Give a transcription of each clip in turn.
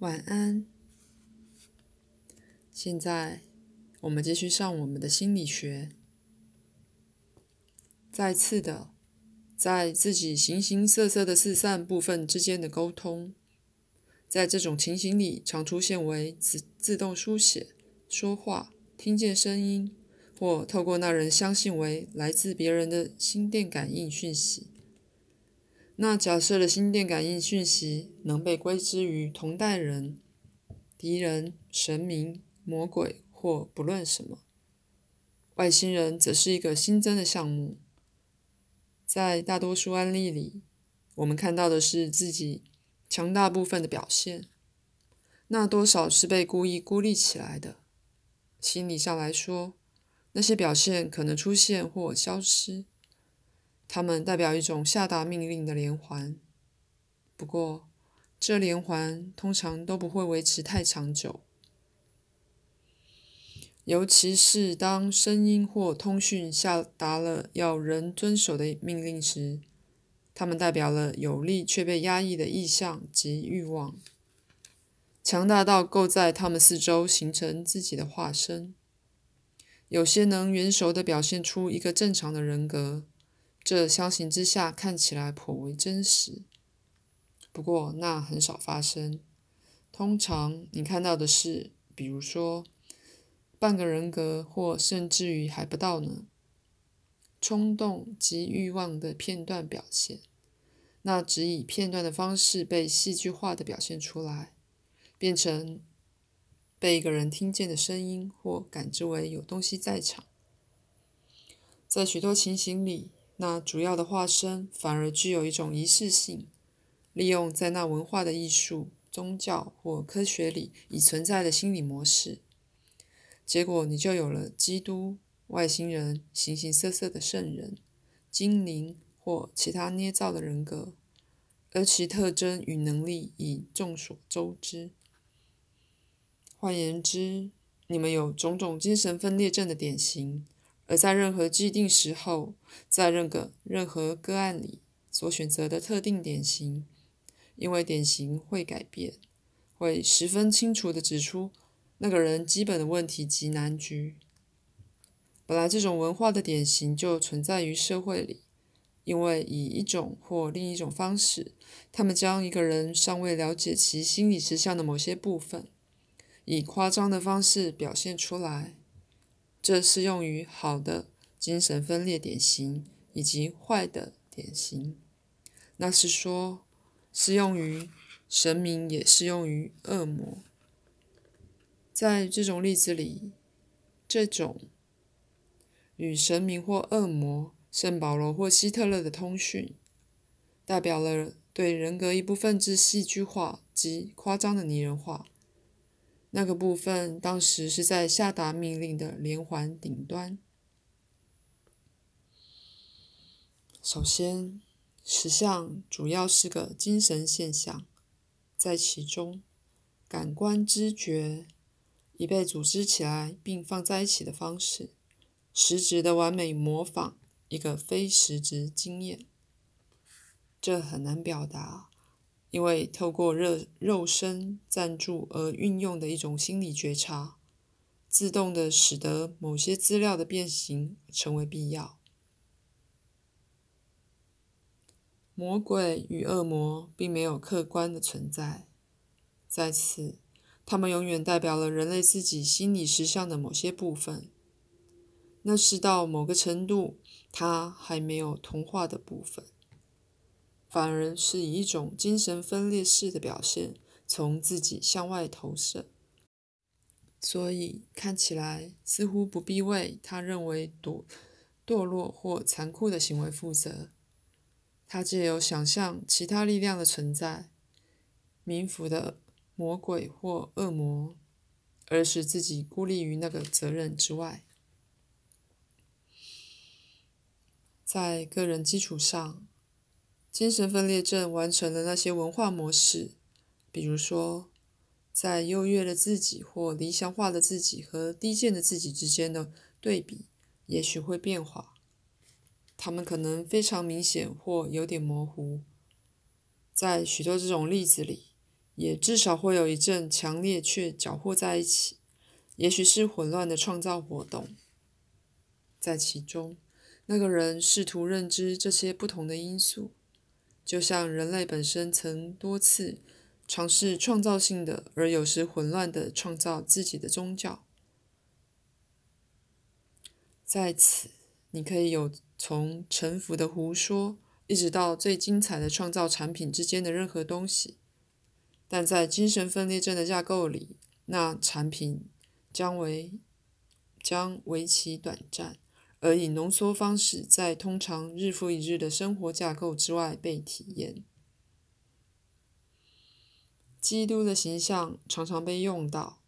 晚安。现在我们继续上我们的心理学。再次的，在自己形形色色的四散部分之间的沟通，在这种情形里，常出现为自自动书写、说话、听见声音，或透过那人相信为来自别人的心电感应讯息。那假设的心电感应讯息能被归之于同代人、敌人、神明、魔鬼或不论什么，外星人则是一个新增的项目。在大多数案例里，我们看到的是自己强大部分的表现，那多少是被故意孤立起来的。心理上来说，那些表现可能出现或消失。它们代表一种下达命令的连环，不过这连环通常都不会维持太长久，尤其是当声音或通讯下达了要人遵守的命令时，它们代表了有力却被压抑的意向及欲望，强大到够在他们四周形成自己的化身。有些能圆熟地表现出一个正常的人格。这相形之下看起来颇为真实，不过那很少发生。通常你看到的是，比如说半个人格，或甚至于还不到呢。冲动及欲望的片段表现，那只以片段的方式被戏剧化的表现出来，变成被一个人听见的声音，或感知为有东西在场。在许多情形里。那主要的化身反而具有一种仪式性，利用在那文化的艺术、宗教或科学里已存在的心理模式，结果你就有了基督、外星人、形形色色的圣人、精灵或其他捏造的人格，而其特征与能力已众所周知。换言之，你们有种种精神分裂症的典型。而在任何既定时候，在任何任何个案里所选择的特定典型，因为典型会改变，会十分清楚地指出那个人基本的问题及难局。本来这种文化的典型就存在于社会里，因为以一种或另一种方式，他们将一个人尚未了解其心理实相的某些部分，以夸张的方式表现出来。这适用于好的精神分裂典型以及坏的典型，那是说，适用于神明也适用于恶魔。在这种例子里，这种与神明或恶魔、圣保罗或希特勒的通讯，代表了对人格一部分之戏剧化及夸张的拟人化。那个部分当时是在下达命令的连环顶端。首先，实相主要是个精神现象，在其中，感官知觉已被组织起来并放在一起的方式，实质的完美模仿一个非实质经验。这很难表达。因为透过热肉身赞助而运用的一种心理觉察，自动的使得某些资料的变形成为必要。魔鬼与恶魔并没有客观的存在，在此，他们永远代表了人类自己心理实相的某些部分，那是到某个程度他还没有同化的部分。反而是以一种精神分裂式的表现，从自己向外投射，所以看起来似乎不必为他认为堕堕落或残酷的行为负责。他借由想象其他力量的存在，冥府的魔鬼或恶魔，而使自己孤立于那个责任之外。在个人基础上。精神分裂症完成了那些文化模式，比如说，在优越的自己或理想化的自己和低贱的自己之间的对比，也许会变化。他们可能非常明显或有点模糊。在许多这种例子里，也至少会有一阵强烈却搅和在一起，也许是混乱的创造活动。在其中，那个人试图认知这些不同的因素，就像人类本身曾多次尝试创造性的而有时混乱的创造自己的宗教。在此，你可以有从沉浮的胡说，一直到最精彩的创造产品之间的任何东西。但在精神分裂症的架构里，那产品将为将为其短暂，而以浓缩方式在通常日复一日的生活架构之外被体验。基督的形象常常被用到，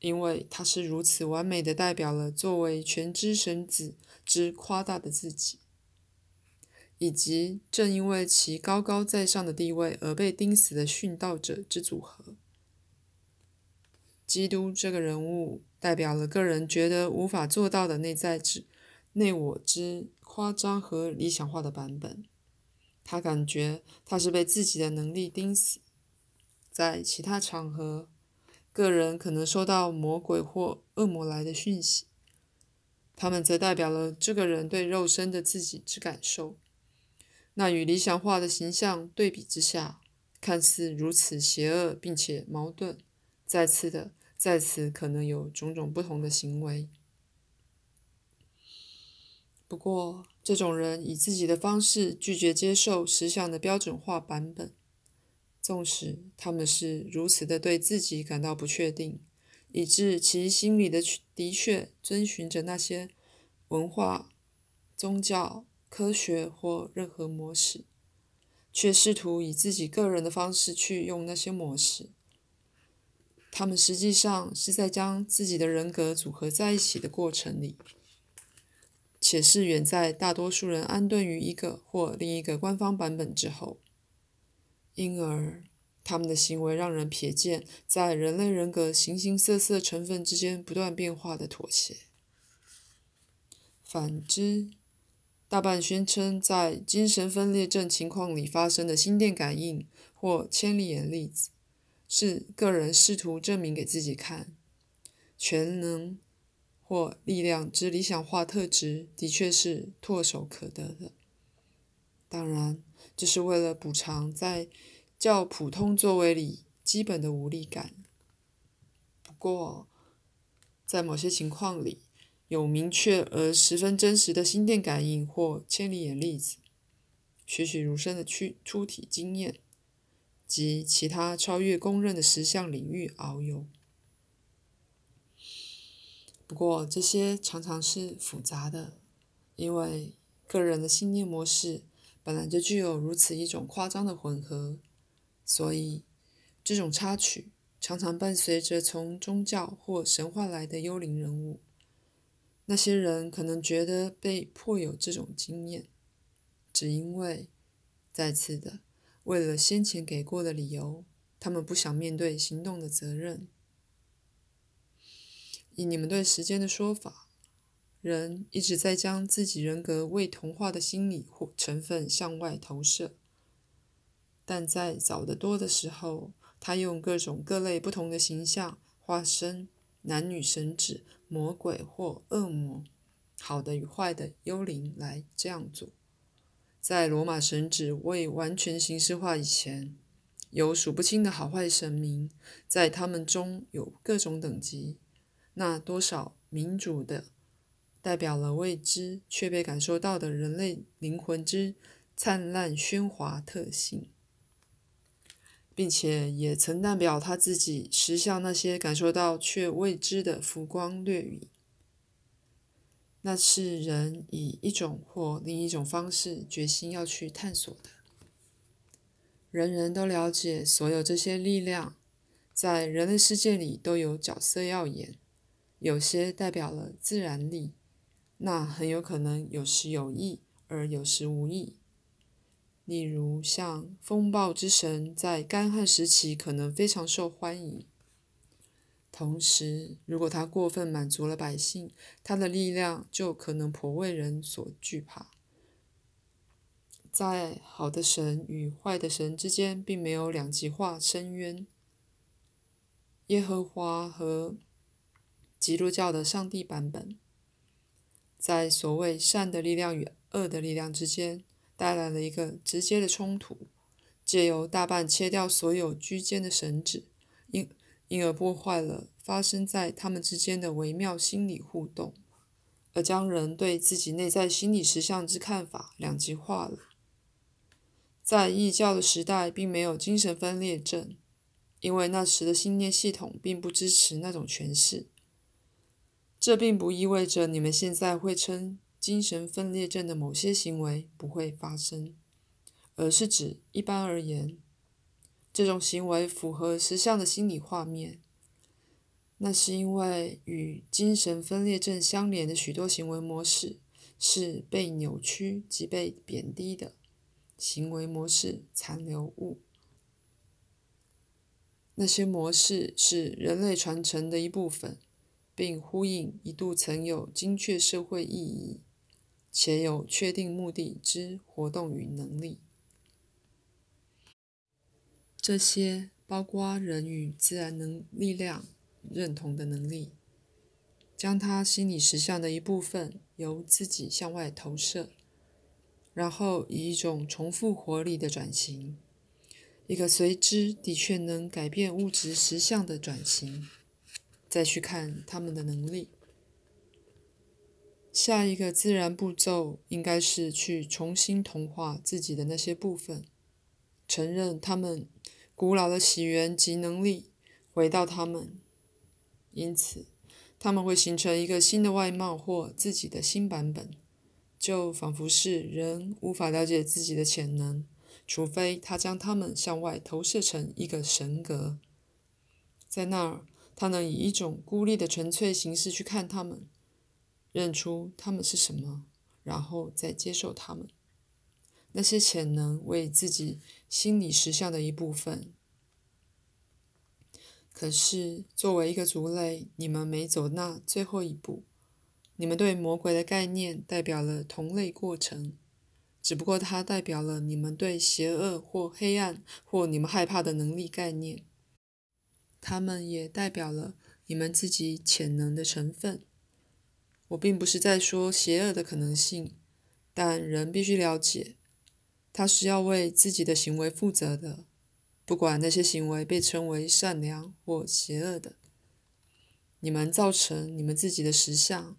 因为他是如此完美的代表了作为全知神子之夸大的自己。以及正因为其高高在上的地位而被钉死的殉道者之组合。基督这个人物代表了个人觉得无法做到的内在之内我之夸张和理想化的版本。他感觉他是被自己的能力钉死。在其他场合，个人可能收到魔鬼或恶魔来的讯息，他们则代表了这个人对肉身的自己之感受。那与理想化的形象对比之下，看似如此邪恶并且矛盾。再次的，在此可能有种种不同的行为。不过，这种人以自己的方式拒绝接受实相的标准化版本，纵使他们是如此的对自己感到不确定，以致其心里的的确遵循着那些文化、宗教。科学或任何模式，却试图以自己个人的方式去用那些模式。他们实际上是在将自己的人格组合在一起的过程里，且是远在大多数人安顿于一个或另一个官方版本之后。因而，他们的行为让人瞥见在人类人格形形色色成分之间不断变化的妥协。反之，大半宣称，在精神分裂症情况里发生的心电感应或千里眼粒子，是个人试图证明给自己看，全能或力量之理想化特质的确是唾手可得的。当然，这是为了补偿在较普通座位里基本的无力感。不过，在某些情况里，有明确而十分真实的心电感应或千里眼粒子，栩栩如生的躯出体经验及其他超越公认的实相领域遨游。不过，这些常常是复杂的，因为个人的信念模式本来就具有如此一种夸张的混合，所以这种插曲常常伴随着从宗教或神话来的幽灵人物。那些人可能觉得被迫有这种经验，只因为，再次的，为了先前给过的理由，他们不想面对行动的责任。以你们对时间的说法，人一直在将自己人格未同化的心理或成分向外投射，但在早得多的时候，他用各种各类不同的形象化身。男女神指、魔鬼或恶魔，好的与坏的幽灵来这样做。在罗马神指未完全形式化以前，有数不清的好坏神明，在他们中有各种等级。那多少民主的，代表了未知却被感受到的人类灵魂之灿烂喧哗特性。并且也曾代表他自己识向那些感受到却未知的浮光掠影。那是人以一种或另一种方式决心要去探索的。人人都了解，所有这些力量在人类世界里都有角色要演。有些代表了自然力，那很有可能有时有意，而有时无意。例如，像风暴之神在干旱时期可能非常受欢迎。同时，如果他过分满足了百姓，他的力量就可能颇为人所惧怕。在好的神与坏的神之间，并没有两极化深渊。耶和华和基督教的上帝版本，在所谓善的力量与恶的力量之间带来了一个直接的冲突，借由大半切掉所有居间的神旨，因因而破坏了发生在他们之间的微妙心理互动，而将人对自己内在心理实相之看法两极化了。在异教的时代，并没有精神分裂症。因为那时的信念系统并不支持那种诠释，这并不意味着你们现在会称精神分裂症的某些行为不会发生，而是指一般而言，这种行为符合实相的心理画面。那是因为与精神分裂症相连的许多行为模式是被扭曲及被贬低的行为模式残留物。那些模式是人类传承的一部分，并呼应一度曾有精确社会意义且有确定目的之活动与能力。这些包括人与自然能力量认同的能力，将他心理实相的一部分由自己向外投射，然后以一种重复活力的转型。一个随之的确能改变物质实相的转型，再去看他们的能力。下一个自然步骤应该是去重新同化自己的那些部分，承认他们古老的起源及能力，回到他们。因此，他们会形成一个新的外貌或自己的新版本，就仿佛是人无法了解自己的潜能。除非他将他们向外投射成一个神格，在那儿，他能以一种孤立的纯粹形式去看他们，认出他们是什么，然后再接受他们。那些潜能为自己心理实相的一部分。可是，作为一个族类，你们没走那最后一步。你们对魔鬼的概念代表了同类过程。只不过它代表了你们对邪恶或黑暗或你们害怕的能力概念，他们也代表了你们自己潜能的成分。我并不是在说邪恶的可能性，但人必须了解，他是要为自己的行为负责的，不管那些行为被称为善良或邪恶的。你们造成你们自己的实相，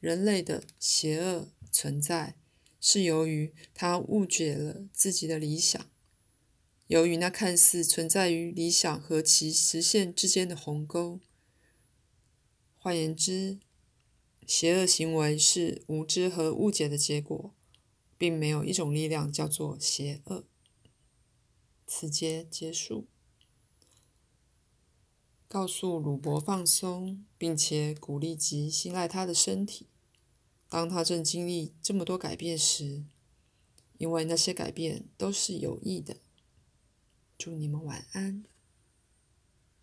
人类的邪恶存在。是由于他误解了自己的理想，由于那看似存在于理想和其实现之间的鸿沟。换言之，邪恶行为是无知和误解的结果，并没有一种力量叫做邪恶。此节结束。告诉鲁伯放松，并且鼓励及信赖他的身体。当他正经历这么多改变时，因为那些改变都是有益的。祝你们晚安。